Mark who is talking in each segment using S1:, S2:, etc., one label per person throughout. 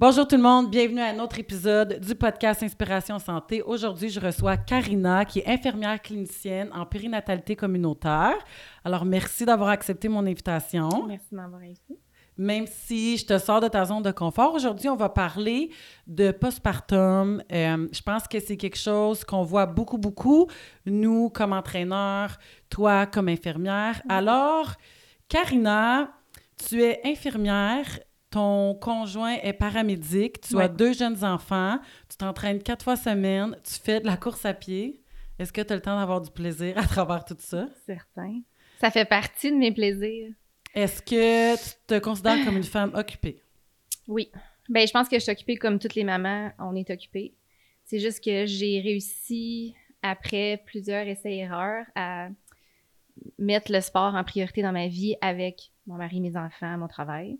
S1: Bonjour tout le monde, bienvenue à un autre épisode du podcast Inspiration Santé. Aujourd'hui, je reçois Karina, qui est infirmière clinicienne en périnatalité communautaire. Alors, merci d'avoir accepté mon invitation.
S2: Merci de m'avoir invité.
S1: Même si je te sors de ta zone de confort, aujourd'hui, on va parler de postpartum. Euh, je pense que c'est quelque chose qu'on voit beaucoup, beaucoup, nous comme entraîneurs, toi comme infirmière. Alors, Karina, tu es infirmière ton conjoint est paramédic, tu as deux jeunes enfants, tu t'entraînes quatre fois semaine, tu fais de la course à pied. Est-ce que tu as le temps d'avoir du plaisir à travers tout ça?
S2: Certain. Ça fait partie de mes plaisirs.
S1: Est-ce que tu te considères comme une femme occupée?
S2: Oui. Ben, je pense que je suis occupée comme toutes les mamans, on est occupées. C'est juste que j'ai réussi, après plusieurs essais-erreurs, à mettre le sport en priorité dans ma vie avec mon mari, mes enfants, mon travail.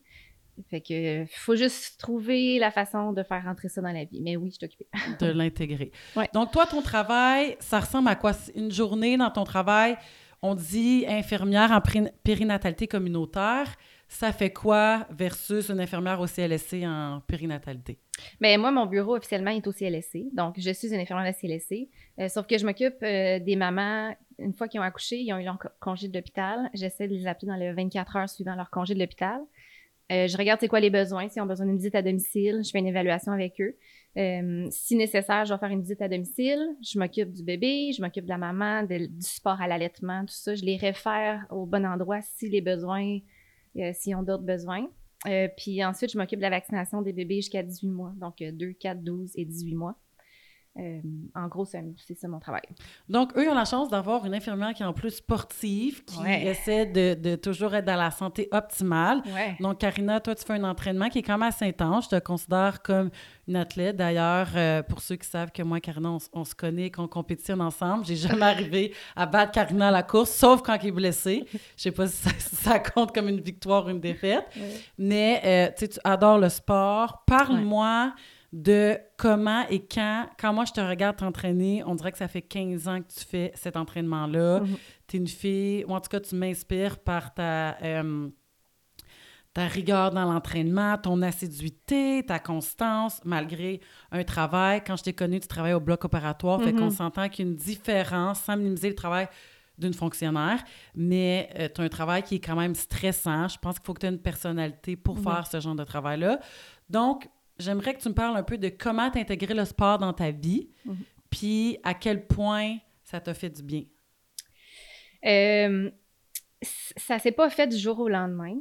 S2: Fait que faut juste trouver la façon de faire rentrer ça dans la vie. Mais oui, je suis occupée.
S1: de l'intégrer. Donc, toi, ton travail, ça ressemble à quoi? Une journée dans ton travail, on dit infirmière en périnatalité communautaire. Ça fait quoi versus une infirmière au CLSC en périnatalité?
S2: Bien, moi, mon bureau officiellement est au CLSC. Donc, je suis une infirmière à CLSC. Euh, sauf que je m'occupe euh, des mamans, une fois qu'ils ont accouché, ils ont eu leur congé de l'hôpital. J'essaie de les appeler dans les 24 heures suivant leur congé de l'hôpital. Euh, je regarde c'est quoi les besoins, s'ils ont besoin d'une visite à domicile, je fais une évaluation avec eux. Euh, si nécessaire, je vais faire une visite à domicile, je m'occupe du bébé, je m'occupe de la maman, du sport à l'allaitement, tout ça. Je les réfère au bon endroit si les besoins, euh, s'ils ont d'autres besoins. puis ensuite, je m'occupe de la vaccination des bébés jusqu'à 18 mois, donc 2, 4, 12 et 18 mois. Euh, en gros, c'est ça mon travail.
S1: Donc, eux ont la chance d'avoir une infirmière qui est en plus sportive, qui essaie de, toujours être dans la santé optimale. Donc, Karina, toi, tu fais un entraînement qui est quand même assez intense. Je te considère comme une athlète. D'ailleurs, euh, pour ceux qui savent que moi et Karina, on, se connaît, qu'on compétitionne ensemble, j'ai jamais arrivé à battre Karina à la course, sauf quand il est blessé. Je sais pas si ça, compte comme une victoire ou une défaite. Mais, euh, tu adores le sport. Parle-moi de comment et quand. Quand moi, je te regarde t'entraîner, on dirait que ça fait 15 ans que tu fais cet entraînement-là. Mhm. Tu es une fille, ou en tout cas, tu m'inspires par ta, euh, ta rigueur dans l'entraînement, ton assiduité, ta constance, malgré un travail. Quand je t'ai connu, tu travailles au bloc opératoire, fait qu'on mhm. s'entend qu'il y a une différence, sans minimiser le travail d'une fonctionnaire, mais euh, tu as un travail qui est quand même stressant. Je pense qu'il faut que tu aies une personnalité pour faire ce genre de travail-là. Donc, j'aimerais que tu me parles un peu de comment t'intégrer le sport dans ta vie, mhm. puis à quel point ça t'a fait du bien.
S2: Euh, ça s'est pas fait du jour au lendemain.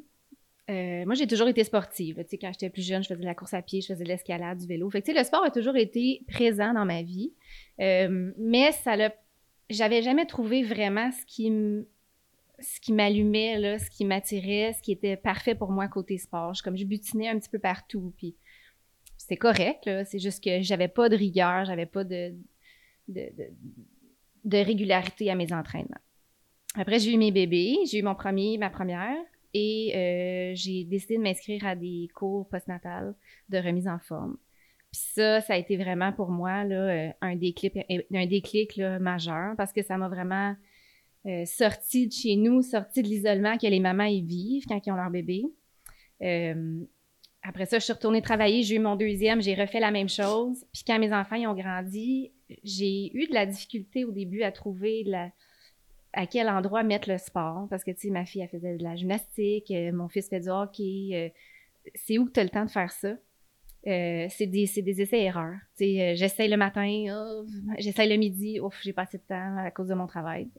S2: Euh, moi, j'ai toujours été sportive. Tu sais, quand j'étais plus jeune, je faisais de la course à pied, je faisais de l'escalade, du vélo. Fait que, tu sais, le sport a toujours été présent dans ma vie. Euh, mais ça l'a... J'avais jamais trouvé vraiment ce qui ce qui m'allumait, ce qui m'attirait, ce qui était parfait pour moi côté sport. Je, comme je butinais un petit peu partout. Puis c'est correct, C'est juste que j'avais pas de rigueur, j'avais pas de, de, régularité à mes entraînements. Après, j'ai eu mes bébés, j'ai eu mon premier, ma première, et euh, j'ai décidé de m'inscrire à des cours postnatales de remise en forme. Puis ça, ça a été vraiment pour moi là, euh, un déclic, un déclic majeur parce que ça m'a vraiment euh, sorti de chez nous, sorti de l'isolement que les mamans y vivent quand ils ont leur bébé. Après ça, je suis retournée travailler, j'ai eu mon deuxième, j'ai refait la même chose. Puis quand mes enfants ont grandi, j'ai eu de la difficulté au début à trouver à quel endroit mettre le sport. Parce que, tu sais, ma fille, elle faisait de la gymnastique, euh, mon fils fait du hockey. Euh, c'est où que tu as le temps de faire ça? Euh, c'est des, essais-erreurs. Tu sais, j'essaye le matin, oh, j'essaye le midi, ouf, j'ai pas assez de temps à cause de mon travail.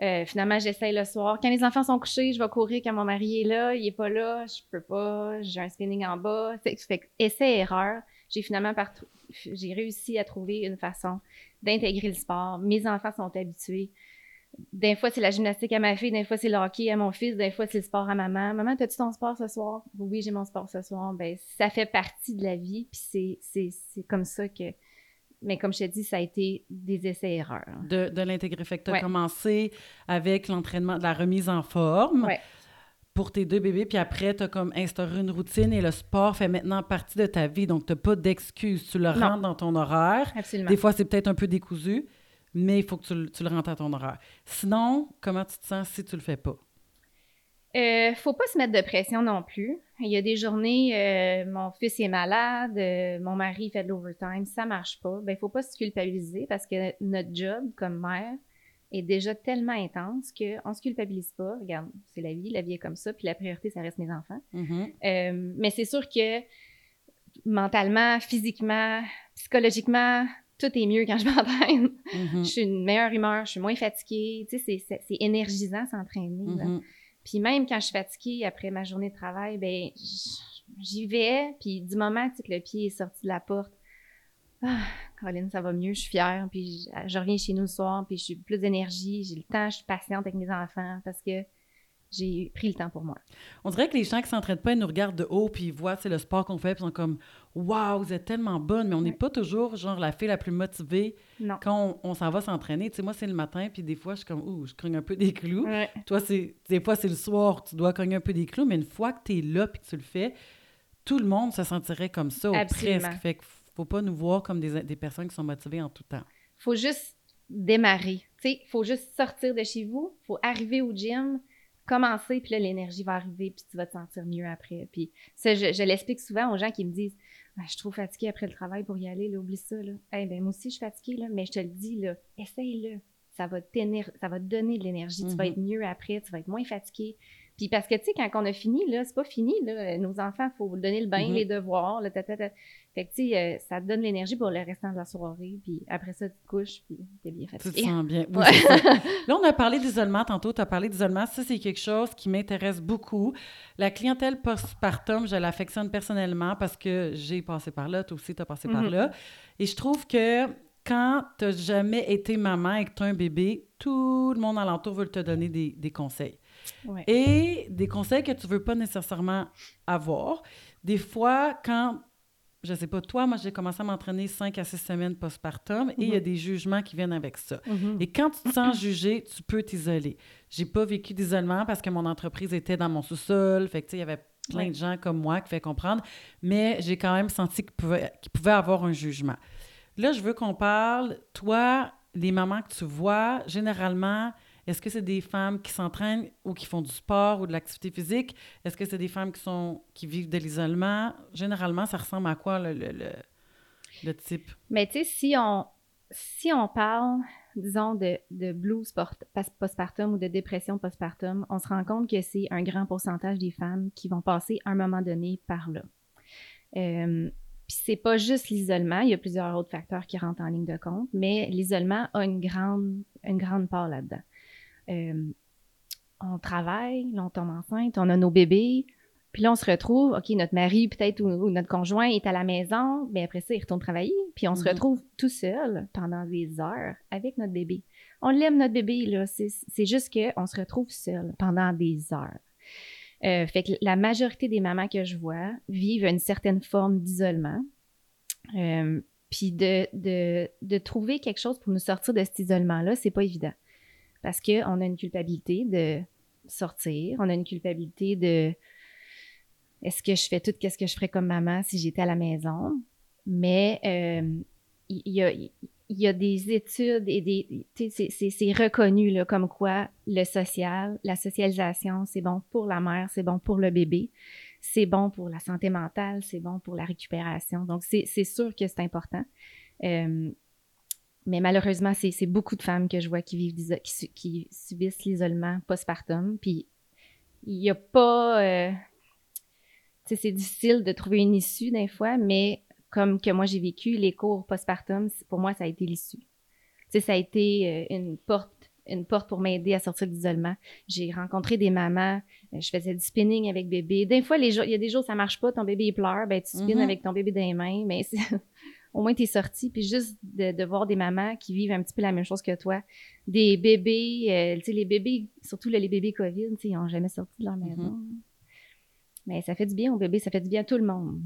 S2: Euh, finalement, j'essaye le soir. Quand les enfants sont couchés, je vais courir quand mon mari est là. Il est pas là, je peux pas. J'ai un spinning en bas. Fait, fait essai-erreur. J'ai finalement j'ai réussi à trouver une façon d'intégrer le sport. Mes enfants sont habitués. Des fois, c'est la gymnastique à ma fille, des fois, c'est le hockey à mon fils, des fois, c'est le sport à maman. Maman, as-tu ton sport ce soir? Oui, j'ai mon sport ce soir. Ben, ça fait partie de la vie, puis c'est comme ça que mais comme je t'ai dit, ça a été des essais-erreurs.
S1: De, de l'intégrer. Fait que tu as commencé avec l'entraînement, de la remise en forme. Pour tes deux bébés, puis après, tu as comme instauré une routine et le sport fait maintenant partie de ta vie. Donc, tu n'as pas d'excuses. Tu le rentres dans ton horaire.
S2: Absolument.
S1: Des fois, c'est peut-être un peu décousu, mais il faut que tu, tu, le rentres à ton horaire. Sinon, comment tu te sens si tu le fais pas?
S2: Euh, faut pas se mettre de pression non plus. Il y a des journées, euh, mon fils est malade, euh, mon mari fait de l'overtime, ça marche pas. Ben, il faut pas se culpabiliser parce que notre job comme mère est déjà tellement intense qu'on se culpabilise pas. Regarde, c'est la vie, la vie est comme ça, puis la priorité, ça reste mes enfants.
S1: Mm-hmm.
S2: Euh, mais c'est sûr que mentalement, physiquement, psychologiquement, tout est mieux quand je m'entraîne.
S1: Mm-hmm.
S2: Je suis une meilleure humeur, je suis moins fatiguée. Tu sais, c'est énergisant s'entraîner. Puis même quand je suis fatiguée après ma journée de travail, ben j'y vais. Puis du moment que le pied est sorti de la porte, ah, Caroline, ça va mieux, je suis fière. Puis je, reviens chez nous le soir, puis je suis plus d'énergie, j'ai le temps, je suis patiente avec mes enfants parce que j'ai pris le temps pour moi.
S1: On dirait que les gens qui s'entraînent pas, ils nous regardent de haut, puis ils voient c'est le sport qu'on fait, puis ils sont comme Waouh, vous êtes tellement bonne, mais on n'est pas toujours genre la fille la plus motivée quand on, s'en va s'entraîner. Tu sais, moi, c'est le matin, puis des fois, je suis comme Ouh, je cogne un peu des clous. Toi, c'est des fois, c'est le soir, tu dois cogner un peu des clous, mais une fois que tu es là, puis que tu le fais, tout le monde se sentirait comme ça, ou presque. Fait qu'il faut pas nous voir comme des, des personnes qui sont motivées en tout temps.
S2: faut juste démarrer. Tu sais, faut juste sortir de chez vous, faut arriver au gym, commencer, puis là, l'énergie va arriver, puis tu vas te sentir mieux après. Puis ça, je, l'explique souvent aux gens qui me disent ah, Je suis trop fatiguée après le travail pour y aller, là, oublie ça. Là. Eh ben, moi aussi, je suis fatiguée, là, mais je te le dis, là, essaye-le. Ça va, ça va te donner de l'énergie. Tu vas être mieux après, tu vas être moins fatigué. Puis parce que, tu sais, quand on a fini, là, c'est pas fini, là. Nos enfants, il faut donner le bain, mm-hmm. les devoirs, le Fait que, tu sais, euh, ça te donne l'énergie pour le restant de la soirée. Puis après ça, tu te couches, puis t'es bien fatigué.
S1: Tu te sens bien. là, on a parlé d'isolement tantôt. Tu as parlé d'isolement. Ça, c'est quelque chose qui m'intéresse beaucoup. La clientèle postpartum, je l'affectionne personnellement parce que j'ai passé par là. Toi aussi, tu as passé par mm-hmm. là. Et je trouve que quand tu n'as jamais été maman et que tu as un bébé, tout le monde alentour veut te donner des, des conseils. Et des conseils que tu veux pas nécessairement avoir. Des fois, quand, je sais pas, toi, moi, j'ai commencé à m'entraîner cinq à six semaines postpartum et il y a mhm. des jugements qui viennent avec ça.
S2: Mhm.
S1: Et quand tu te sens jugé, tu peux t'isoler. J'ai pas vécu d'isolement parce que mon entreprise était dans mon sous-sol. Fait que, il y avait plein de gens comme moi qui fait comprendre, mais j'ai quand même senti qu'il pouvait, pouvait avoir un jugement. Là, je veux qu'on parle, toi, les mamans que tu vois, généralement, est-ce que c'est des femmes qui s'entraînent ou qui font du sport ou de l'activité physique? Est-ce que c'est des femmes qui sont qui vivent de l'isolement? Généralement, ça ressemble à quoi le, le, le, type?
S2: Mais tu sais, si on, si on parle, disons, de, de blues postpartum ou de dépression postpartum, on se rend compte que c'est un grand pourcentage des femmes qui vont passer à un moment donné par là. Euh, puis c'est pas juste l'isolement, il y a plusieurs autres facteurs qui rentrent en ligne de compte, mais l'isolement a une grande, une grande part là-dedans. Euh, on travaille, là, on tombe enceinte, on a nos bébés, puis là, on se retrouve, OK, notre mari peut-être ou, notre conjoint est à la maison, mais après ça, il retourne travailler, puis on se mm-hmm. retrouve tout seul pendant des heures avec notre bébé. On l'aime, notre bébé, là. C'est juste qu'on se retrouve seul pendant des heures. Euh, fait que la majorité des mamans que je vois vivent une certaine forme d'isolement. Euh, puis de, de, de, trouver quelque chose pour nous sortir de cet isolement-là, c'est pas évident parce qu'on a une culpabilité de sortir, on a une culpabilité de est-ce que je fais tout ce que je ferais comme maman si j'étais à la maison? Mais euh, il y, a, des études et des. C'est reconnu comme quoi le social, la socialisation, c'est bon pour la mère, c'est bon pour le bébé, c'est bon pour la santé mentale, c'est bon pour la récupération. Donc, c'est sûr que c'est important. Euh, mais malheureusement, c'est beaucoup de femmes que je vois qui vivent qui, subissent l'isolement postpartum. Puis il n'y a pas. Euh, tu sais, c'est difficile de trouver une issue des fois, mais comme que moi j'ai vécu, les cours postpartum, pour moi, ça a été l'issue. Tu sais, ça a été euh, une porte une porte pour m'aider à sortir de l'isolement. J'ai rencontré des mamans, euh, je faisais du spinning avec bébé. Des fois, il y a des jours ça marche pas, ton bébé il pleure, ben tu spins mm-hmm. avec ton bébé dans les mains, mais au moins tu es sorti, puis juste de, voir des mamans qui vivent un petit peu la même chose que toi, des bébés, euh, tu sais, les bébés, surtout les bébés COVID, tu sais, ils n'ont jamais sorti de leur mm-hmm. maison. Mais ça fait du bien aux bébés, ça fait du bien à tout le monde.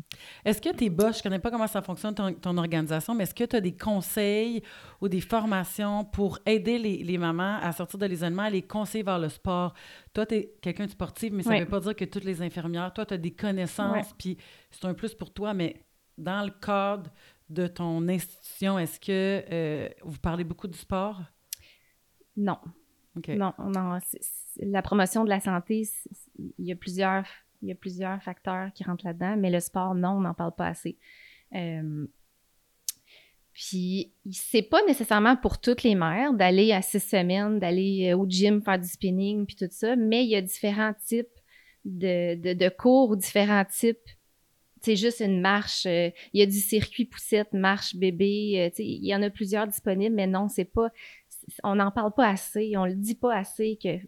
S1: Est-ce que tes boss, je ne connais pas comment ça fonctionne ton, organisation, mais est-ce que tu as des conseils ou des formations pour aider les, mamans à sortir de l'isolement, à les conseiller vers le sport? Toi, tu es quelqu'un de sportif, mais ça ne veut pas dire que toutes les infirmières, toi, tu as des connaissances, puis c'est un plus pour toi, mais dans le cadre de ton institution, est-ce que euh, vous parlez beaucoup du sport?
S2: Non. Non, non. La promotion de la santé, il y a plusieurs il y a plusieurs facteurs qui rentrent là-dedans, mais le sport, non, on n'en parle pas assez. Euh, puis, c'est pas nécessairement pour toutes les mères d'aller à six semaines, d'aller euh, au gym faire du spinning, puis tout ça, mais il y a différents types de, de, de cours, différents types. C'est juste une marche. Euh, il y a du circuit poussette, marche bébé. il y en a plusieurs disponibles, mais non, c'est pas. On n'en parle pas assez. On le dit pas assez que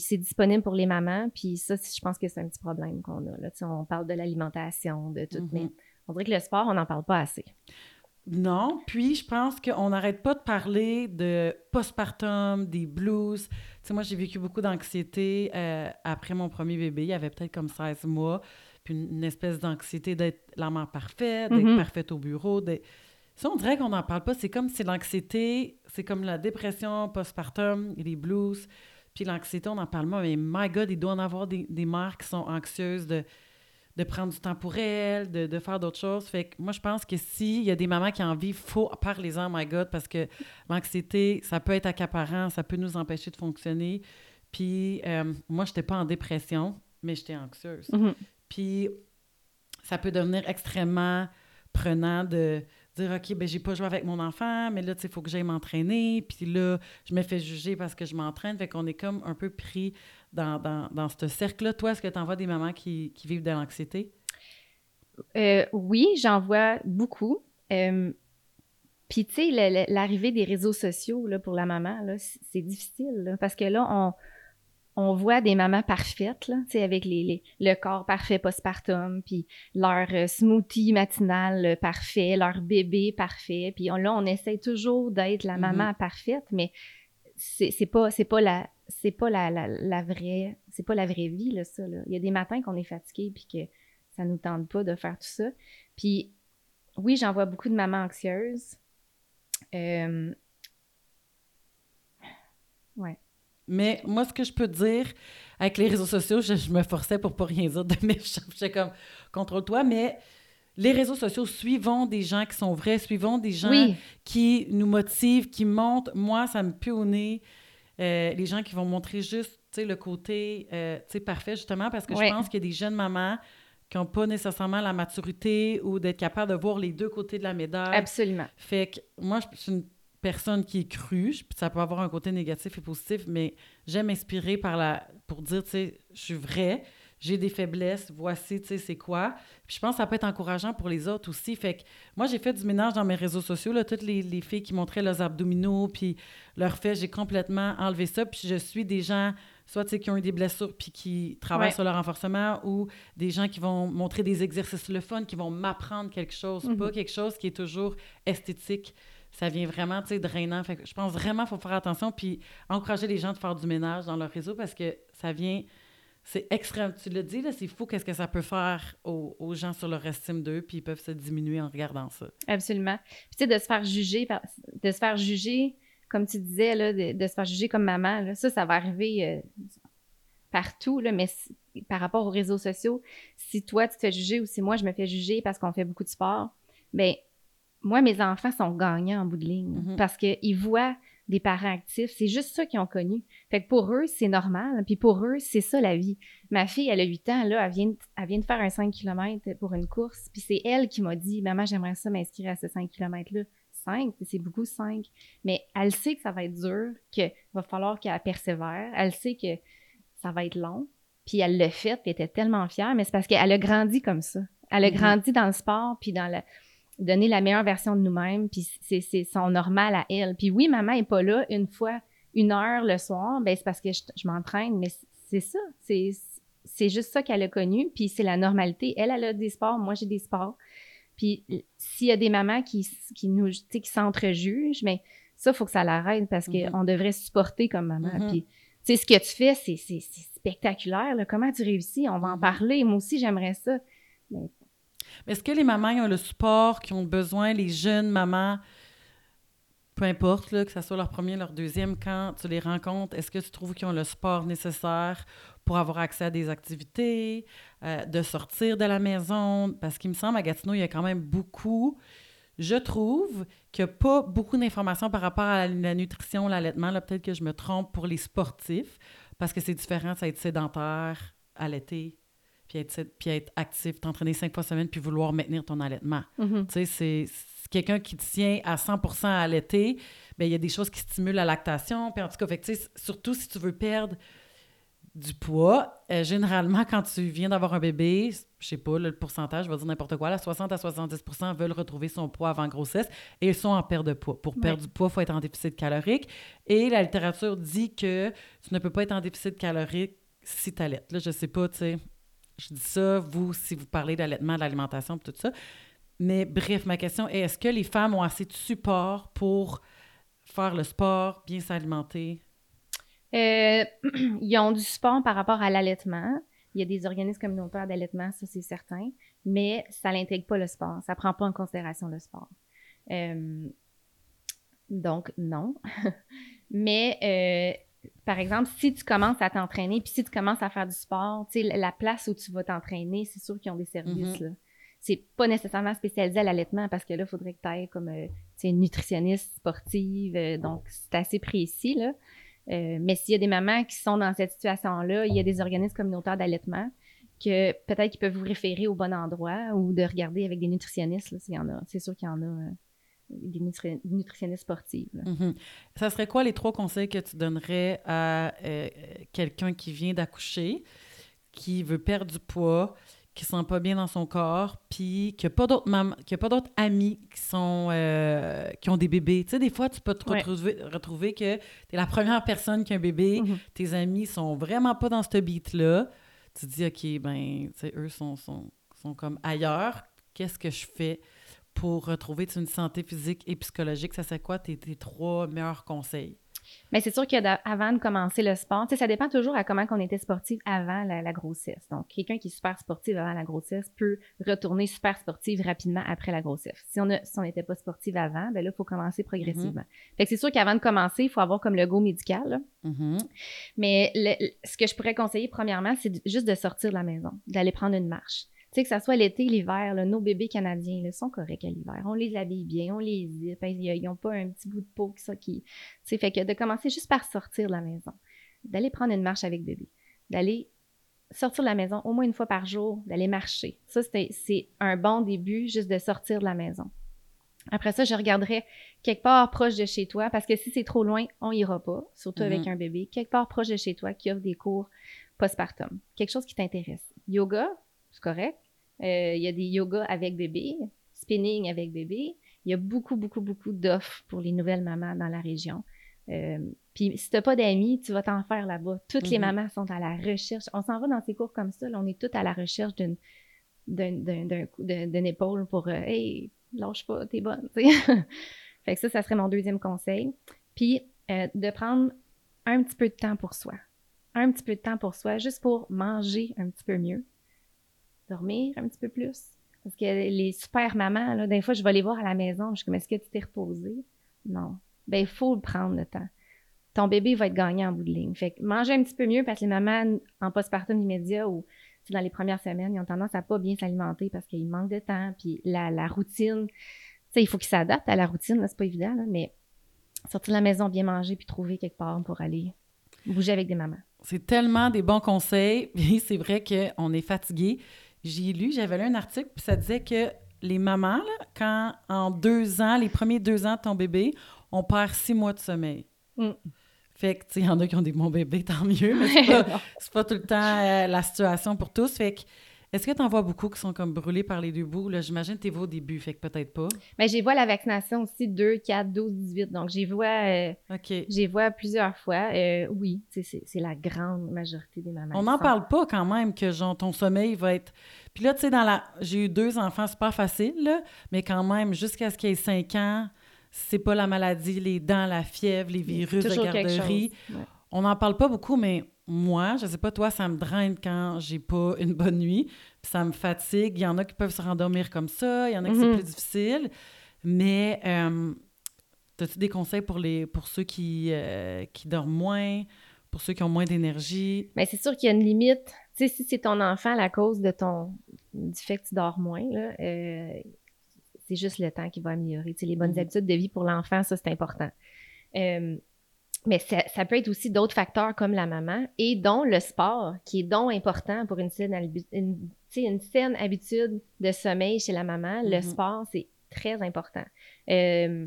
S2: c'est disponible pour les mamans. Puis ça, je pense que c'est un petit problème qu'on a. Là. on parle de l'alimentation, de tout, mais mm-hmm. on dirait que le sport, on n'en parle pas assez.
S1: Non, puis je pense qu'on n'arrête pas de parler de postpartum, des blues. Tu sais, moi, j'ai vécu beaucoup d'anxiété euh, après mon premier bébé. Il y avait peut-être comme 16 mois. Puis une, espèce d'anxiété d'être la mère parfaite, d'être mm-hmm. parfaite au bureau. Ça, on dirait qu'on n'en parle pas. C'est comme si l'anxiété, c'est comme la dépression postpartum les blues. Puis l'anxiété, on n'en parle pas, mais my God, il doit en avoir des, des mères qui sont anxieuses de, de prendre du temps pour elles, de, de faire d'autres choses. Fait que moi, je pense que s'il y a des mamans qui en vivent, faut parler-en, my God, parce que l'anxiété, ça peut être accaparant, ça peut nous empêcher de fonctionner. Puis euh, moi, je n'étais pas en dépression, mais j'étais anxieuse. Mm-hmm. Puis ça peut devenir extrêmement prenant de dire OK, ben j'ai pas joué avec mon enfant, mais là, tu sais, il faut que j'aille m'entraîner. Puis là, je me fais juger parce que je m'entraîne. Fait qu'on est comme un peu pris dans, dans, dans ce cercle-là. Toi, est-ce que tu en vois des mamans qui, qui vivent de l'anxiété?
S2: Euh, oui, j'en vois beaucoup. Euh, puis, tu sais, l'arrivée des réseaux sociaux là, pour la maman, c'est difficile parce que là, on, on voit des mamans parfaites, là, avec les, le corps parfait postpartum, puis leur euh, smoothie matinal euh, parfait, leur bébé parfait. Puis là, on essaie toujours d'être la maman mm-hmm. parfaite, mais c'est pas c'est pas la c'est pas la, la, vraie c'est pas la vraie vie là ça là. Il y a des matins qu'on est fatigué puis que ça nous tente pas de faire tout ça. Puis oui, j'en vois beaucoup de mamans anxieuses. Euh, ouais.
S1: Mais moi, ce que je peux dire avec les réseaux sociaux, je, me forçais pour pas rien dire de méchant. J'étais comme, contrôle-toi, mais les réseaux sociaux, suivons des gens qui sont vrais, suivons des gens qui nous motivent, qui montrent. Moi, ça me pue au nez. Euh, les gens qui vont montrer juste le côté euh, parfait, justement, parce que je pense qu'il y a des jeunes mamans qui n'ont pas nécessairement la maturité ou d'être capable de voir les deux côtés de la médaille.
S2: Absolument.
S1: Fait que moi, je suis une personne qui est crue, ça peut avoir un côté négatif et positif, mais j'aime inspirer par la pour dire, tu sais, je suis vrai, j'ai des faiblesses, voici, tu sais, c'est quoi. Puis je pense que ça peut être encourageant pour les autres aussi. Fait que moi, j'ai fait du ménage dans mes réseaux sociaux, là, toutes les, les filles qui montraient leurs abdominaux, puis leurs faits, j'ai complètement enlevé ça, puis je suis des gens soit qui ont eu des blessures puis qui travaillent sur leur renforcement ou des gens qui vont montrer des exercices le fun, qui vont m'apprendre quelque chose, pas mm-hmm. quelque chose qui est toujours esthétique ça vient vraiment, tu sais, drainant. Fait que je pense vraiment qu'il faut faire attention puis encourager les gens de faire du ménage dans leur réseau parce que ça vient... C'est extrême. Tu l'as dit, là, c'est fou qu'est-ce que ça peut faire aux, gens sur leur estime d'eux, puis ils peuvent se diminuer en regardant ça.
S2: Absolument. Puis, tu sais, de se faire juger, de se faire juger, comme tu disais, là, de, se faire juger comme maman, ça, ça va arriver euh, partout, là, mais par rapport aux réseaux sociaux, si toi, tu te fais juger ou si moi, je me fais juger parce qu'on fait beaucoup de sport, bien, moi, mes enfants sont gagnants en bout de ligne mm-hmm. parce qu'ils voient des parents actifs. C'est juste ça qu'ils ont connu. Fait que pour eux, c'est normal. Puis pour eux, c'est ça la vie. Ma fille, elle a 8 ans, là, elle vient, elle vient de faire un 5 km pour une course. Puis c'est elle qui m'a dit Maman, j'aimerais ça m'inscrire à ce 5 km-là. 5, c'est beaucoup 5. Mais elle sait que ça va être dur, qu'il va falloir qu'elle persévère. Elle sait que ça va être long. Puis elle l'a fait, puis elle était tellement fière. Mais c'est parce qu'elle a grandi comme ça. Elle a mm-hmm. grandi dans le sport, puis dans la donner la meilleure version de nous-mêmes, puis c'est son normal à elle. Puis oui, maman n'est pas là une fois, une heure le soir, ben c'est parce que je, m'entraîne, mais c'est ça, c'est juste ça qu'elle a connu, puis c'est la normalité. Elle, elle a des sports, moi j'ai des sports. Puis s'il y a des mamans qui, qui nous, qui s'entrejugent, mais ça, il faut que ça l'arrête parce qu'on devrait supporter comme maman. Mm-hmm. Puis, tu sais, ce que tu fais, c'est spectaculaire. Comment tu réussis? On va en mm-hmm. parler. Moi aussi, j'aimerais ça. Mais
S1: est-ce que les mamans ont le support qu'ils ont besoin, les jeunes mamans, peu importe, que ce soit leur premier, leur deuxième, quand tu les rencontres, est-ce que tu trouves qu'ils ont le support nécessaire pour avoir accès à des activités, euh, de sortir de la maison? Parce qu'il me semble, à Gatineau, il y a quand même beaucoup. Je trouve qu'il n'y a pas beaucoup d'informations par rapport à la nutrition, l'allaitement. Là, peut-être que je me trompe pour les sportifs, parce que c'est différent, ça être sédentaire, allaiter, puis être, puis être actif, t'entraîner cinq fois semaine, puis vouloir maintenir ton allaitement.
S2: Mm-hmm.
S1: Tu sais, c'est quelqu'un qui tient à 100% à allaiter, bien, il y a des choses qui stimulent la lactation. Puis en tout cas, fait surtout si tu veux perdre du poids, euh, généralement, quand tu viens d'avoir un bébé, je sais pas le pourcentage, je vais dire n'importe quoi, là, 60 à 70% veulent retrouver son poids avant grossesse et ils sont en perte de poids. Pour perdre du poids, il faut être en déficit calorique. Et la littérature dit que tu ne peux pas être en déficit calorique si tu allaites. Là, je sais pas, tu sais, je dis ça, vous, si vous parlez d'allaitement, d'alimentation, tout ça. Mais bref, ma question est est-ce que les femmes ont assez de support pour faire le sport, bien s'alimenter?
S2: Euh, ils ont du support par rapport à l'allaitement. Il y a des organismes communautaires d'allaitement, ça c'est certain, mais ça n'intègre pas le sport. Ça ne prend pas en considération le sport. Euh, donc, non. mais euh, par exemple, si tu commences à t'entraîner, puis si tu commences à faire du sport, la place où tu vas t'entraîner, c'est sûr qu'ils ont des services. Là c'est pas nécessairement spécialisé à l'allaitement parce que là, il faudrait que tu ailles comme euh, une nutritionniste sportive. Euh, donc, c'est assez précis. Là. Euh, mais s'il y a des mamans qui sont dans cette situation-là, il y a des organismes communautaires d'allaitement que peut-être qu'ils peuvent vous référer au bon endroit ou de regarder avec des nutritionnistes. Là, en a. C'est sûr qu'il y en a des nutritionnistes sportives.
S1: Mm-hmm. Ça serait quoi les trois conseils que tu donnerais à quelqu'un qui vient d'accoucher, qui veut perdre du poids, qui sent pas bien dans son corps, puis qu'il n'y a pas d'autres mam qu'il a pas d'autres amis qui sont euh, qui ont des bébés? Tu sais, des fois, tu peux te retrouver, retrouver que tu es la première personne qui a un bébé, mm-hmm. tes amis sont vraiment pas dans ce beat-là. Tu te dis, OK, ben, eux sont, sont, sont comme ailleurs. Qu'est-ce que je fais? Pour retrouver une santé physique et psychologique? Ça, c'est quoi tes, tes trois meilleurs conseils?
S2: Mais c'est sûr qu'avant de commencer le sport, ça dépend toujours à comment on était sportif avant la, grossesse. Donc, quelqu'un qui est super sportif avant la grossesse peut retourner super sportif rapidement après la grossesse. Si on n'était pas sportif avant, ben là, il faut commencer progressivement. Mm-hmm. Fait que c'est sûr qu'avant de commencer, il faut avoir comme le go médical.
S1: Mm-hmm.
S2: Mais ce que je pourrais conseiller, premièrement, c'est juste de sortir de la maison, d'aller prendre une marche. Tu sais, que ça soit l'été, l'hiver, nos bébés canadiens là, sont corrects à l'hiver. On les habille bien, on les zippe, ils n'ont pas un petit bout de peau qui ça qui. Tu sais, fait que de commencer juste par sortir de la maison, d'aller prendre une marche avec bébé, d'aller sortir de la maison au moins une fois par jour, d'aller marcher. Ça, c'est un bon début, juste de sortir de la maison. Après ça, je regarderai quelque part proche de chez toi, parce que si c'est trop loin, on ira pas, surtout avec mm-hmm. un bébé. Quelque part proche de chez toi qui offre des cours postpartum. Quelque chose qui t'intéresse. Yoga, c'est correct. Euh, il y a des yogas avec bébé, spinning avec bébé. Il y a beaucoup, beaucoup, beaucoup d'offres pour les nouvelles mamans dans la région. Euh, puis si tu n'as pas d'amis, tu vas t'en faire là-bas. Toutes les mm-hmm. mamans sont à la recherche. On s'en va dans ces cours comme ça. on est toutes à la recherche d'une d'une épaule pour euh, Hey, lâche pas, t'es bonne. fait que ça, ça serait mon deuxième conseil. Puis de prendre un petit peu de temps pour soi. Un petit peu de temps pour soi, juste pour manger un petit peu mieux dormir un petit peu plus. Parce que les super mamans, là, des fois, je vais les voir à la maison, je suis comme, est-ce que tu t'es reposée? Non. Ben, il faut prendre le temps. Ton bébé va être gagnant en bout de ligne. Fait que manger un petit peu mieux parce que les mamans en postpartum immédiat ou dans les premières semaines, ils ont tendance à pas bien s'alimenter parce qu'ils manquent de temps. Puis la, la routine, tu sais, il faut qu'ils s'adaptent à la routine, c'est pas évident, mais sortir de la maison, bien manger, puis trouver quelque part pour aller bouger avec des mamans.
S1: C'est tellement des bons conseils. c'est vrai qu'on est fatigué. J'ai lu, j'avais lu un article, puis ça disait que les mamans, quand en deux ans, les premiers deux ans de ton bébé, on perd six mois de sommeil.
S2: Mm.
S1: Fait que, tu sais, il y en a qui ont des bons bébés, tant mieux, mais c'est pas, pas, tout le temps euh, la situation pour tous. Fait que est-ce que tu en vois beaucoup qui sont comme brûlés par les deux bouts? J'imagine que tu au début, fait que peut-être pas.
S2: Mais j'y vois la vaccination aussi 2, 4, 12, 18. Donc, j'y vois, euh,
S1: j'y
S2: vois plusieurs fois. Euh, oui, c'est la grande majorité des mamans.
S1: On n'en parle pas quand même que genre, ton sommeil va être. Puis là, tu sais, dans la. J'ai eu deux enfants, c'est pas facile, là, mais quand même, jusqu'à ce qu'il ait 5 ans, c'est pas la maladie, les dents, la fièvre, les virus de garderie. On n'en parle pas beaucoup, mais moi, je sais pas, toi, ça me draine quand j'ai pas une bonne nuit, puis ça me fatigue. Il y en a qui peuvent se rendormir comme ça, il y en a qui c'est mhm. plus difficile. Mais euh, as-tu des conseils pour, les, pour ceux qui, euh, qui dorment moins, pour ceux qui ont moins d'énergie?
S2: Bien, c'est sûr qu'il y a une limite. Tu sais, si c'est ton enfant la cause de ton du fait que tu dors moins, là, euh, c'est juste le temps qui va améliorer. Tu sais, les bonnes mhm. habitudes de vie pour l'enfant, ça, c'est important. Mais ça, peut être aussi d'autres facteurs comme la maman et dont le sport, qui est donc important pour une saine, une, une saine habitude de sommeil chez la maman. Le mm-hmm. sport, c'est très important. Euh,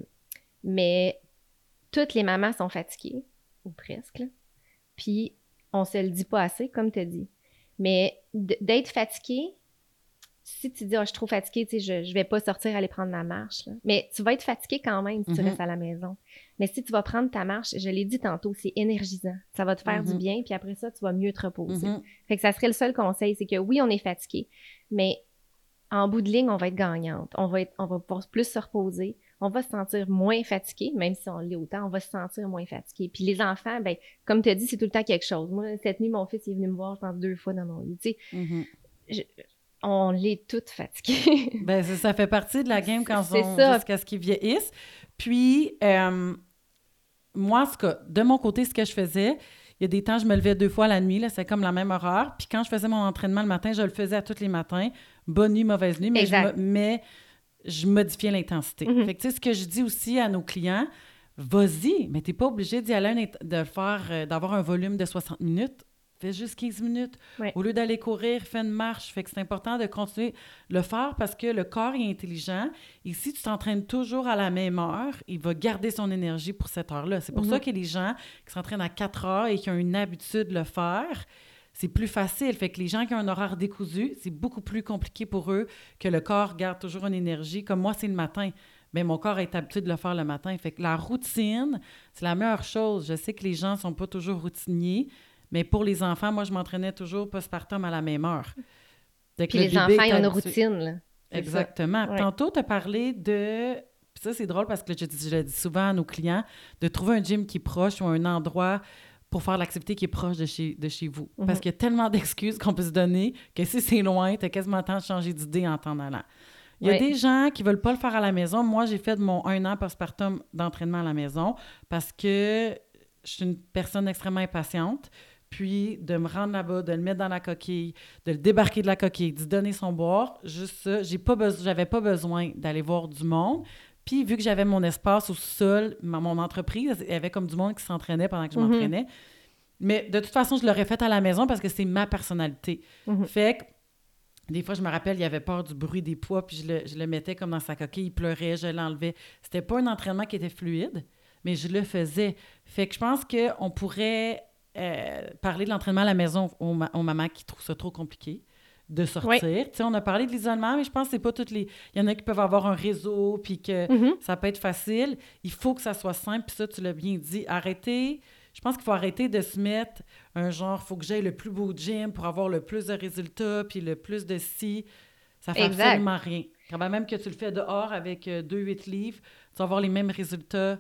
S2: mais toutes les mamans sont fatiguées, ou presque. Puis on se le dit pas assez, comme tu as dit. Mais d'être fatiguée, si tu dis, oh, je suis trop fatiguée, je, ne vais pas sortir aller prendre ma marche. Mais tu vas être fatiguée quand même si tu mm-hmm. restes à la maison. Mais si tu vas prendre ta marche, je l'ai dit tantôt, c'est énergisant. Ça va te faire du mm-hmm. bien, puis après ça, tu vas mieux te reposer. Mm-hmm. Fait que ça serait le seul conseil, c'est que oui, on est fatigué, mais en bout de ligne, on va être gagnante. On va, être, on va plus se reposer. On va se sentir moins fatigué, même si on l'est autant, on va se sentir moins fatigué. Puis les enfants, ben, comme tu as dit, c'est tout le temps quelque chose. Moi, cette nuit, mon fils est venu me voir, je pense, deux fois dans mon lit. Tu sais, on l'est toutes fatiguées.
S1: ben, ça, fait partie de la game quand on jusqu'à ce qu'ils vieillissent. Puis, euh, moi, ce que, de mon côté, ce que je faisais, il y a des temps, je me levais deux fois la nuit, là, c'est comme la même horreur. Puis quand je faisais mon entraînement le matin, je le faisais à tous les matins. Bonne nuit, mauvaise nuit, mais, je, mais je modifiais l'intensité. Mm-hmm. Fait que, tu sais, ce que je dis aussi à nos clients, vas-y, mais tu n'es pas obligé d'y aller, euh, d'avoir un volume de 60 minutes fais juste 15 minutes. Au lieu d'aller courir, fais une marche. Fait que c'est important de continuer le faire parce que le corps est intelligent. Et si tu t'entraînes toujours à la même heure, il va garder son énergie pour cette heure-là. C'est pour ça mhm. que les gens qui s'entraînent à 4 heures et qui ont une habitude de le faire, c'est plus facile. Fait que les gens qui ont un horaire décousu, c'est beaucoup plus compliqué pour eux que le corps garde toujours une énergie. Comme moi, c'est le matin. Mais mon corps est habitué de le faire le matin. Fait que la routine, c'est la meilleure chose. Je sais que les gens ne sont pas toujours routiniers, mais pour les enfants, moi, je m'entraînais toujours postpartum à la même heure.
S2: Puis les enfants, ils ont une routine, là.
S1: Exactement. Tantôt, tu as parlé de... Puis ça, c'est drôle parce que je, je, le dis souvent à nos clients, de trouver un gym qui est proche ou un endroit pour faire l'activité qui est proche de chez, de chez vous. Parce mhm. qu'il y a tellement d'excuses qu'on peut se donner que si c'est loin, tu as quasiment le temps de changer d'idée en t'en allant. Il y a des gens qui veulent pas le faire à la maison. Moi, j'ai fait mon un an postpartum d'entraînement à la maison parce que je suis une personne extrêmement impatiente puis de me rendre là-bas, de le mettre dans la coquille, de le débarquer de la coquille, de donner son boire, juste ça. J'ai pas j'avais pas besoin d'aller voir du monde. Puis vu que j'avais mon espace au sol, mon entreprise, il y avait comme du monde qui s'entraînait pendant que je mhm. m'entraînais. Mais de toute façon, je l'aurais fait à la maison parce que c'est ma personnalité. Mhm. Fait que des fois, je me rappelle, il avait peur du bruit des poids, puis je le, je le mettais comme dans sa coquille, il pleurait, je l'enlevais. C'était pas un entraînement qui était fluide, mais je le faisais. Fait que je pense qu'on pourrait euh, parler de l'entraînement à la maison aux, mamans qui trouvent ça trop compliqué de sortir. On a parlé de l'isolement, mais je pense que c'est pas toutes les... Il y en a qui peuvent avoir un réseau, puis que mm-hmm. ça peut être facile. Il faut que ça soit simple, puis ça, tu l'as bien dit. Arrêtez... Je pense qu'il faut arrêter de se mettre un genre, il faut que j'aille le plus beau gym pour avoir le plus de résultats, puis le plus de si. Ça fait absolument rien. Quand même que tu le fais dehors avec euh, deux, huit livres, tu vas avoir les mêmes résultats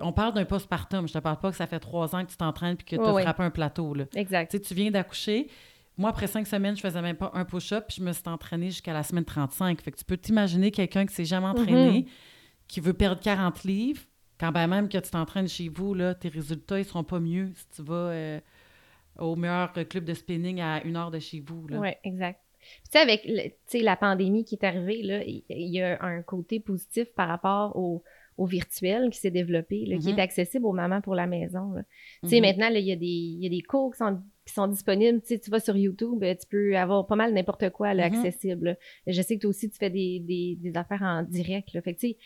S1: on parle d'un postpartum. Je te parle pas que ça fait trois ans que tu t'entraînes puis que tu as frappé un plateau. Là.
S2: Exact.
S1: Tu, tu viens d'accoucher. Moi, après cinq semaines, je faisais même pas un push-up puis je me suis entraînée jusqu'à la semaine 35. Fait que tu peux t'imaginer quelqu'un qui s'est jamais entraîné, mm-hmm. qui veut perdre 40 livres, quand ben même que tu t'entraînes chez vous, là, tes résultats, ils seront pas mieux si tu vas euh, au meilleur club de spinning à une heure de chez vous.
S2: Oui, exact. Tu sais, avec la pandémie qui est arrivée, il y a un côté positif par rapport au au virtuel qui s'est développé, qui est mhm. accessible aux mamans pour la maison. Tu sais, mhm. maintenant, il y, a des, y a des cours qui sont, qui sont disponibles. Tu vas sur YouTube, tu peux avoir pas mal n'importe quoi là, mhm. accessible. Je sais que toi aussi, tu fais des, des, des affaires en direct. Là. Fait que, tu sais,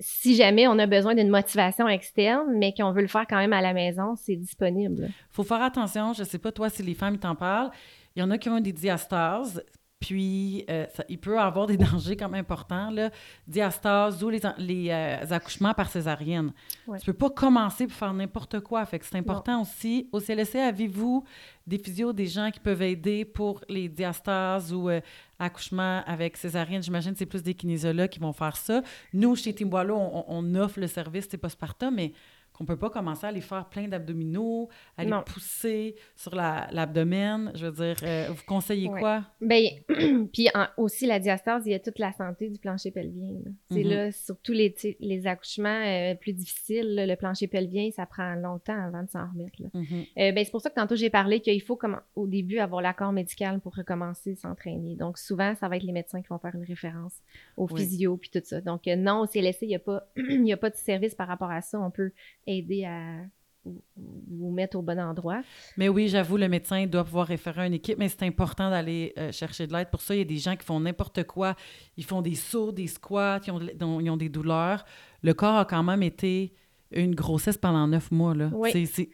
S2: si jamais on a besoin d'une motivation externe, mais qu'on veut le faire quand même à la maison, c'est disponible.
S1: Il faut faire attention. Je sais pas, toi, si les femmes t'en parlent. Il y en a qui ont des diastases. Puis, euh, il peut avoir des dangers comme importants, là, diastase ou les, les euh, accouchements par césarienne. Tu ne peux pas commencer pour faire n'importe quoi. Fait que c'est important aussi. Au CLSC, avez-vous des physios, des gens qui peuvent aider pour les diastases ou euh, accouchements avec césarienne? J'imagine que c'est plus des kinésiologues qui vont faire ça. Nous, chez Timboilo, on, on offre le service postpartum, mais on peut pas commencer à aller faire plein d'abdominaux, aller pousser sur l'abdomen. je veux dire, euh, vous conseillez quoi?
S2: Bien, puis aussi la diastase, il y a toute la santé du plancher pelvien. C'est là, mhm. surtout les, les accouchements euh, plus difficiles, le plancher pelvien, ça prend longtemps avant de s'en remettre. Euh, ben, c'est pour ça que tantôt j'ai parlé qu'il faut comme, au début avoir l'accord médical pour recommencer s'entraîner. Donc souvent, ça va être les médecins qui vont faire une référence au physio puis tout ça. Donc non, au CLSC, il n'y a, pas, a pas de service par rapport à ça. On peut aider à, vous mettre au bon endroit.
S1: Mais oui, j'avoue, le médecin doit pouvoir référer à une équipe, mais c'est important d'aller euh, chercher de l'aide. Pour ça, il y a des gens qui font n'importe quoi. Ils font des sauts, des squats, ils ont, ils ont, des douleurs. Le corps a quand même été une grossesse pendant neuf mois. Là.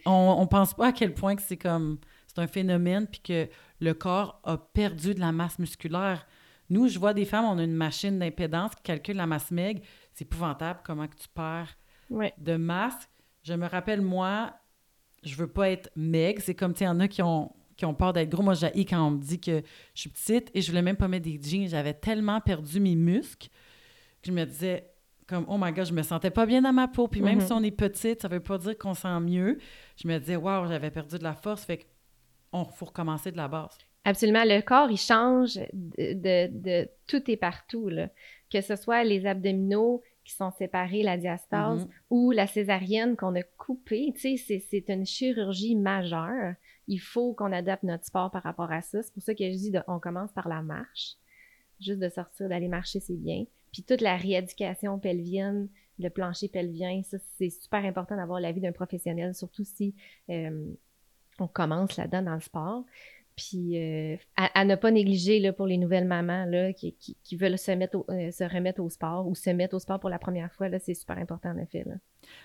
S1: on ne pense pas à quel point que c'est comme... C'est un phénomène, puis que le corps a perdu de la masse musculaire. Nous, je vois des femmes, on a une machine d'impédance qui calcule la masse meg. C'est épouvantable comment que tu perds de masse. Je me rappelle, moi, je veux pas être meg. C'est comme, tu il y en a qui ont, qui ont peur d'être gros. Moi, j'ai quand on me dit que je suis petite et je voulais même pas mettre des jeans. J'avais tellement perdu mes muscles que je me disais, comme, oh my God, je me sentais pas bien dans ma peau. Puis même mm-hmm. si on est petite, ça veut pas dire qu'on sent mieux. Je me disais, waouh, j'avais perdu de la force. Fait qu'on faut recommencer de la base.
S2: Absolument. Le corps, il change de, de, tout et partout. Là. Que ce soit les abdominaux qui sont séparés, la diastase, mm-hmm. ou la césarienne qu'on a coupée. Tu sais, c'est une chirurgie majeure. Il faut qu'on adapte notre sport par rapport à ça. C'est pour ça que je dis on commence par la marche. Juste de sortir, d'aller marcher, c'est bien. Puis toute la rééducation pelvienne, le plancher pelvien, ça, c'est super important d'avoir l'avis d'un professionnel, surtout si euh, on commence là-dedans dans le sport. Puis euh, à, ne pas négliger là, pour les nouvelles mamans là, qui, qui, veulent se, mettre euh, se remettre au sport ou se mettre au sport pour la première fois, c'est super important en effet. Là.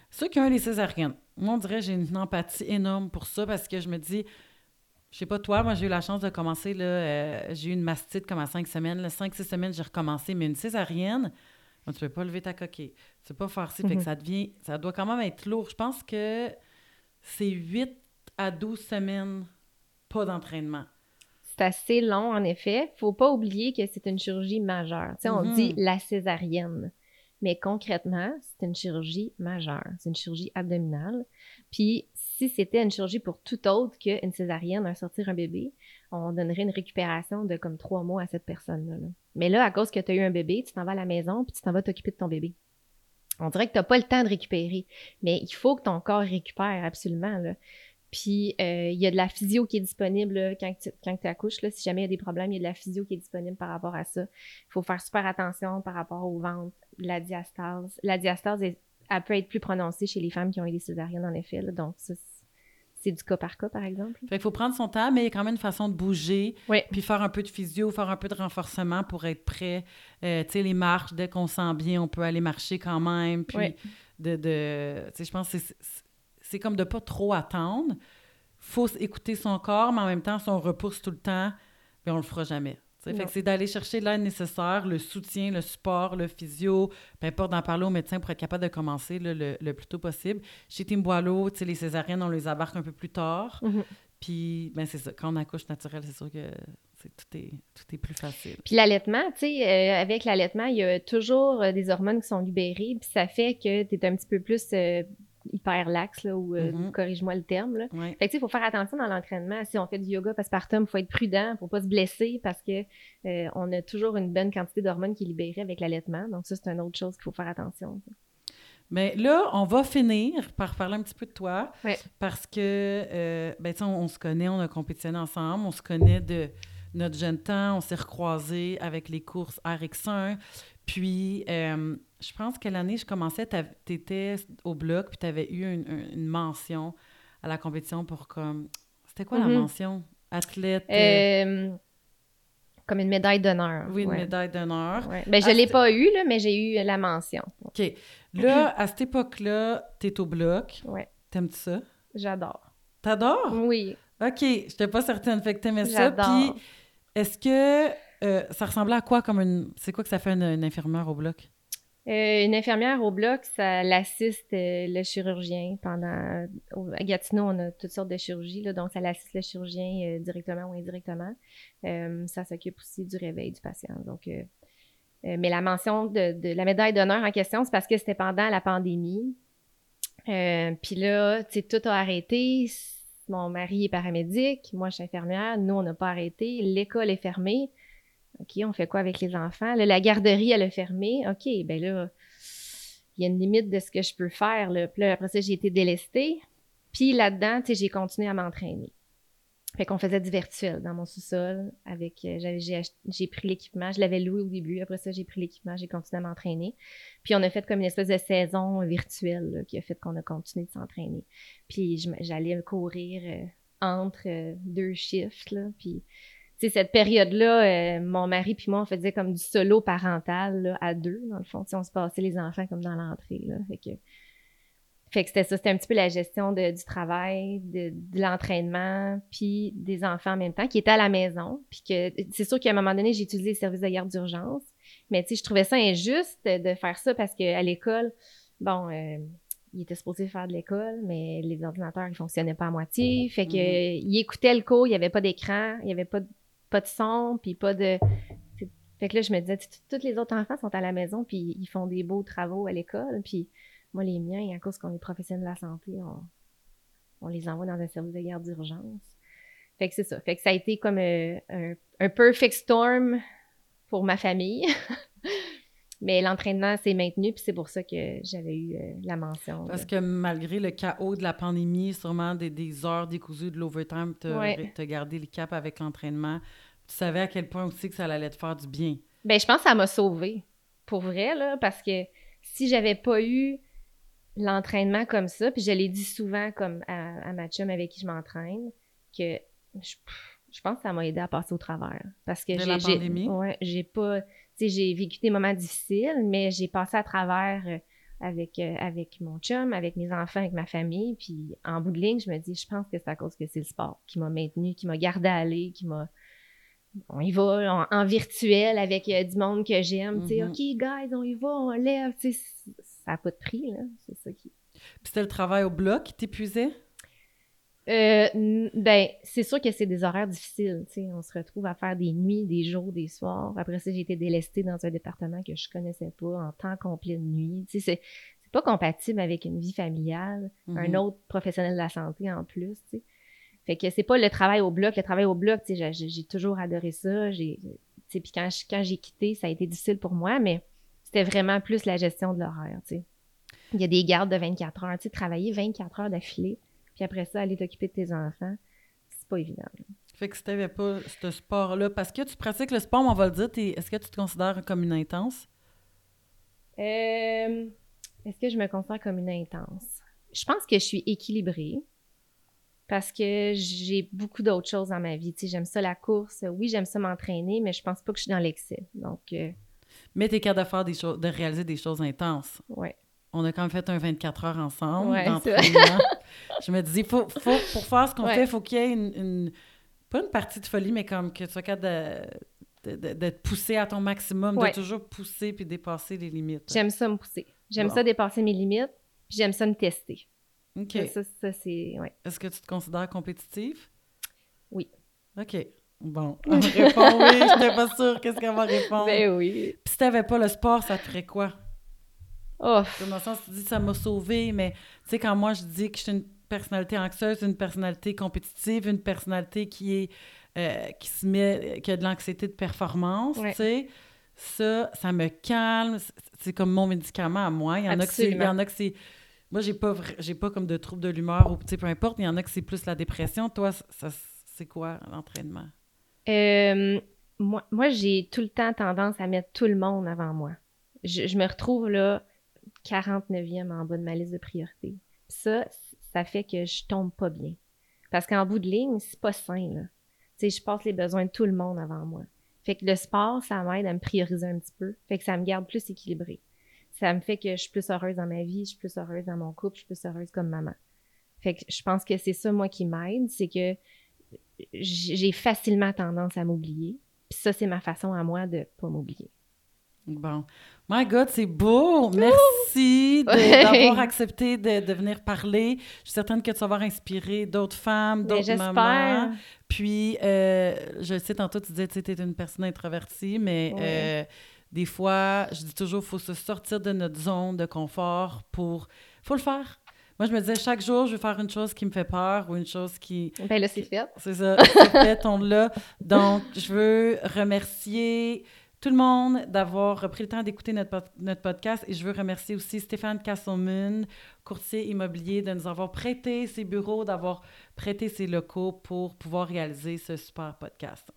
S1: Ceux qui ont les césariennes, moi on dirait j'ai une empathie énorme pour ça parce que je me dis, je sais pas toi, moi j'ai eu la chance de commencer, là, euh, j'ai eu une mastite comme à cinq semaines. Cinq, six semaines, j'ai recommencé, mais une césarienne, tu peux pas lever ta coquille. Tu peux pas faire fait que mhm. ça devient, ça doit quand même être lourd. Je pense que c'est 8 à 12 semaines pas d'entraînement.
S2: C'est assez long, en effet. Faut pas oublier que c'est une chirurgie majeure. Tu sais, on dit mhm. la césarienne. Mais concrètement, c'est une chirurgie majeure. C'est une chirurgie abdominale. Puis, si c'était une chirurgie pour tout autre qu'une césarienne, à sortir un bébé, on donnerait une récupération de comme trois mois à cette personne-là. Mais là, à cause que tu as eu un bébé, tu t'en vas à la maison puis tu t'en vas t'occuper de ton bébé. On dirait que tu n'as pas le temps de récupérer. Mais il faut que ton corps récupère absolument. Là. Puis, euh, il y a de la physio qui est disponible quand, tu, quand accouches. Là, si jamais il y a des problèmes, il y a de la physio qui est disponible par rapport à ça. Il faut faire super attention par rapport au ventre, la diastase. La diastase, elle, peut être plus prononcée chez les femmes qui ont eu des césariennes, en effet. donc, ça, c'est du cas par cas, par exemple.
S1: Fait il faut prendre son temps, mais il y a quand même une façon de bouger, puis faire un peu de physio, faire un peu de renforcement pour être prêt. Euh, tu sais, les marches, dès qu'on sent bien, on peut aller marcher quand même. Puis, de, de tu sais, je pense que c'est c'est comme de pas trop attendre. faut écouter son corps, mais en même temps, si on repousse tout le temps, bien, on le fera jamais. Fait que c'est d'aller chercher l'aide nécessaire, le soutien, le support, le physio, peu importe d'en parler au médecin pour être capable de commencer le, plus tôt possible. Chez Tim Boileau, les césariennes, on les abarque un peu plus tard. Mm-hmm. Puis, ben c'est ça. Quand on accouche naturel, c'est sûr que tout, est, tout est plus facile.
S2: Puis l'allaitement, tu sais, euh, avec l'allaitement, il y a toujours euh, des hormones qui sont libérées, puis ça fait que tu es un petit peu plus euh, hyper lax, là, ou euh, mm-hmm. corrige-moi le terme. Là. Fait que, il faut faire attention dans l'entraînement. Si on fait du yoga postpartum, il faut être prudent, faut pas se blesser parce que euh, on a toujours une bonne quantité d'hormones qui est libérée avec l'allaitement. Donc, ça, c'est une autre chose qu'il faut faire attention.
S1: Mais là, on va finir par parler un petit peu de toi. Parce que, euh, ben, on, on, se connaît, on a compétitionné ensemble, on se connaît de notre jeune temps, on s'est recroisés avec les courses RX1. Puis, euh, je pense que l'année je commençais, tu étais au bloc, puis tu avais eu une, mention à la compétition pour comme. C'était quoi la mm-hmm. mention? Athlète. Euh,
S2: comme une médaille d'honneur.
S1: Oui, une médaille d'honneur.
S2: Ben, je ne l'ai pas eu, là, mais j'ai eu la mention.
S1: OK. Là, à cette époque-là, tu es au bloc.
S2: Oui.
S1: T'aimes-tu ça?
S2: J'adore.
S1: T'adores?
S2: Oui.
S1: OK. Je n'étais pas certaine. Fait que t'aimais ça. Puis, est-ce que euh, ça ressemblait à quoi comme une. C'est quoi que ça fait une, infirmière au bloc?
S2: Euh, une infirmière au bloc, ça l'assiste euh, le chirurgien pendant. à Gatineau, on a toutes sortes de chirurgies, donc ça l'assiste le chirurgien directement ou indirectement. ça s'occupe aussi du réveil du patient. Donc, mais la mention de, la médaille d'honneur en question, c'est parce que c'était pendant la pandémie. Puis là, tu sais, tout a arrêté. Mon mari est paramédic, moi je suis infirmière, nous on n'a pas arrêté, l'école est fermée. OK, on fait quoi avec les enfants? la garderie, elle a fermé. OK, ben là, il y a une limite de ce que je peux faire. Là. Puis là, après ça, j'ai été délestée. Puis là-dedans, j'ai continué à m'entraîner. Fait qu'on faisait du virtuel dans mon sous-sol. Avec, euh, j'ai, pris l'équipement, je l'avais loué au début. Après ça, j'ai pris l'équipement, j'ai continué à m'entraîner. Puis on a fait comme une espèce de saison virtuelle qui a fait qu'on a continué de s'entraîner. Puis j'allais courir euh, entre euh, deux shifts. Puis cette période-là, mon mari puis moi, on faisait comme du solo parental à deux, dans le fond. on se passait les enfants comme dans l'entrée. Fait que fait que c'était ça, c'était un petit peu la gestion du travail, de, l'entraînement, puis des enfants en même temps, qui étaient à la maison. Puis que c'est sûr qu'à un moment donné, j'ai utilisé les services de garde d'urgence. Mais tu sais, je trouvais ça injuste de faire ça parce qu'à l'école, bon, euh, il était supposé faire de l'école, mais les ordinateurs, ils fonctionnaient pas à moitié. Fait que mm-hmm. il écoutait le cours, il n'y avait pas d'écran, il n'y avait pas de, pas de son, puis pas de... Fait que là, je me disais, tous les autres enfants sont à la maison, puis ils font des beaux travaux à l'école, puis moi, les miens, à cause qu'on est professionnels de la santé, on, les envoie dans un service de garde d'urgence. Fait que c'est ça. Fait que ça a été comme euh, un, perfect storm pour ma famille. Mais l'entraînement s'est maintenu, puis c'est pour ça que j'avais eu euh, la mention.
S1: Parce que malgré le chaos de la pandémie, sûrement des, heures décousues de l'overtime, tu as gardé le cap avec l'entraînement. Tu savais à quel point aussi que ça allait te faire du bien.
S2: Ben, je pense que ça m'a sauvé pour vrai, là, parce que si j'avais pas eu l'entraînement comme ça, puis je l'ai dit souvent comme à, ma chum avec qui je m'entraîne, que je, pense que ça m'a aidé à passer au travers. Parce que j'ai, ouais, j'ai pas, j'ai vécu des moments difficiles, mais j'ai passé à travers euh, avec, euh, avec mon chum, avec mes enfants, avec ma famille, puis en bout de ligne, je me dis, je pense que c'est à cause que c'est le sport qui m'a maintenu, qui m'a gardé à aller, qui m'a on y va en, virtuel avec euh, du monde que j'aime, tu sais, mm-hmm. OK, guys, on y va, on lève, tu sais, ça n'a pas de prix, là. C'est ça qui.
S1: Puis c'était le travail au bloc qui t'épuisait?
S2: Euh, ben, c'est sûr que c'est des horaires difficiles. sais. On se retrouve à faire des nuits, des jours, des soirs. Après ça, j'ai été délestée dans un département que je connaissais pas en temps complet de nuit. C'est, c'est pas compatible avec une vie familiale, un mm-hmm. autre professionnel de la santé en plus. sais. Fait que c'est pas le travail au bloc. Le travail au bloc, j'ai, j'ai toujours adoré ça. J'ai, puis quand, quand j'ai quitté, ça a été difficile pour moi, mais c'était vraiment plus la gestion de l'horaire, tu sais. Il y a des gardes de 24 heures, tu sais, travailler 24 heures d'affilée, puis après ça, aller t'occuper de tes enfants, c'est pas évident.
S1: Fait que si t'avais pas ce sport-là, parce que tu pratiques le sport, on va le dire, est-ce que tu te considères comme une intense?
S2: Euh, est-ce que je me considère comme une intense? Je pense que je suis équilibrée parce que j'ai beaucoup d'autres choses dans ma vie. Tu sais, j'aime ça la course. Oui, j'aime ça m'entraîner, mais je pense pas que je suis dans l'excès. Donc, euh,
S1: mais tu es capable de faire des choses, de réaliser des choses intenses.
S2: Oui.
S1: On a quand même fait un 24 heures ensemble Je me dis, faut, faut, pour faire ce qu'on fait, il faut qu'il y ait une, Pas une partie de folie, mais comme que tu sois capable de, de, poussé à ton maximum, de toujours pousser puis dépasser les limites.
S2: J'aime ça me pousser. J'aime ça dépasser mes limites, puis j'aime ça me tester.
S1: OK.
S2: Ça, ça c'est... Ouais.
S1: Est-ce que tu te considères compétitive?
S2: Oui.
S1: OK. Bon, elle me répond oui, je n'étais pas sûre qu'est-ce qu'elle va répondre.
S2: Ben oui.
S1: Puis si t'avais pas le sport, ça te ferait quoi?
S2: Oh.
S1: Dans le sens, tu dis ça m'a sauvé, mais tu sais, quand moi je dis que je suis une personnalité anxieuse, une personnalité compétitive, une personnalité qui est euh, qui se met, qui a de l'anxiété de performance, tu sais, ça, ça me calme. C'est comme mon médicament à moi. Il y en a que il y en a que c'est moi, j'ai pas, j'ai pas comme de troubles de l'humeur ou peu importe. Il y en a que c'est plus la dépression. Toi, ça, c'est quoi l'entraînement?
S2: Euh, moi, moi j'ai tout le temps tendance à mettre tout le monde avant moi. Je, me retrouve là 49e en bas de ma liste de priorités. Ça, ça fait que je tombe pas bien. Parce qu'en bout de ligne, c'est pas sain, là. Tu je passe les besoins de tout le monde avant moi. Fait que le sport, ça m'aide à me prioriser un petit peu. Fait que ça me garde plus équilibré. Ça me fait que je suis plus heureuse dans ma vie, je suis plus heureuse dans mon couple, je suis plus heureuse comme maman. Fait que je pense que c'est ça, moi, qui m'aide, c'est que j'ai facilement tendance à m'oublier. Puis ça, c'est ma façon à moi de pas m'oublier.
S1: Bon. My God, c'est beau! Merci d'avoir accepté de, venir parler. Je suis certaine que tu vas avoir inspiré d'autres femmes, d'autres mamans. Puis, euh, je sais, tantôt, tu disais que tu étais une personne introvertie, mais euh, des fois, je dis toujours, il faut se sortir de notre zone de confort pour... faut le faire. Moi, je me disais, chaque jour, je vais faire une chose qui me fait peur ou une chose qui...
S2: Ben là, c'est fait.
S1: C'est ça, c'est fait, on l'a. Donc, je veux remercier tout le monde d'avoir pris le temps d'écouter notre, notre podcast. Et je veux remercier aussi Stéphane Castleman, courtier immobilier, de nous avoir prêté ses bureaux, d'avoir prêté ses locaux pour pouvoir réaliser ce super podcast.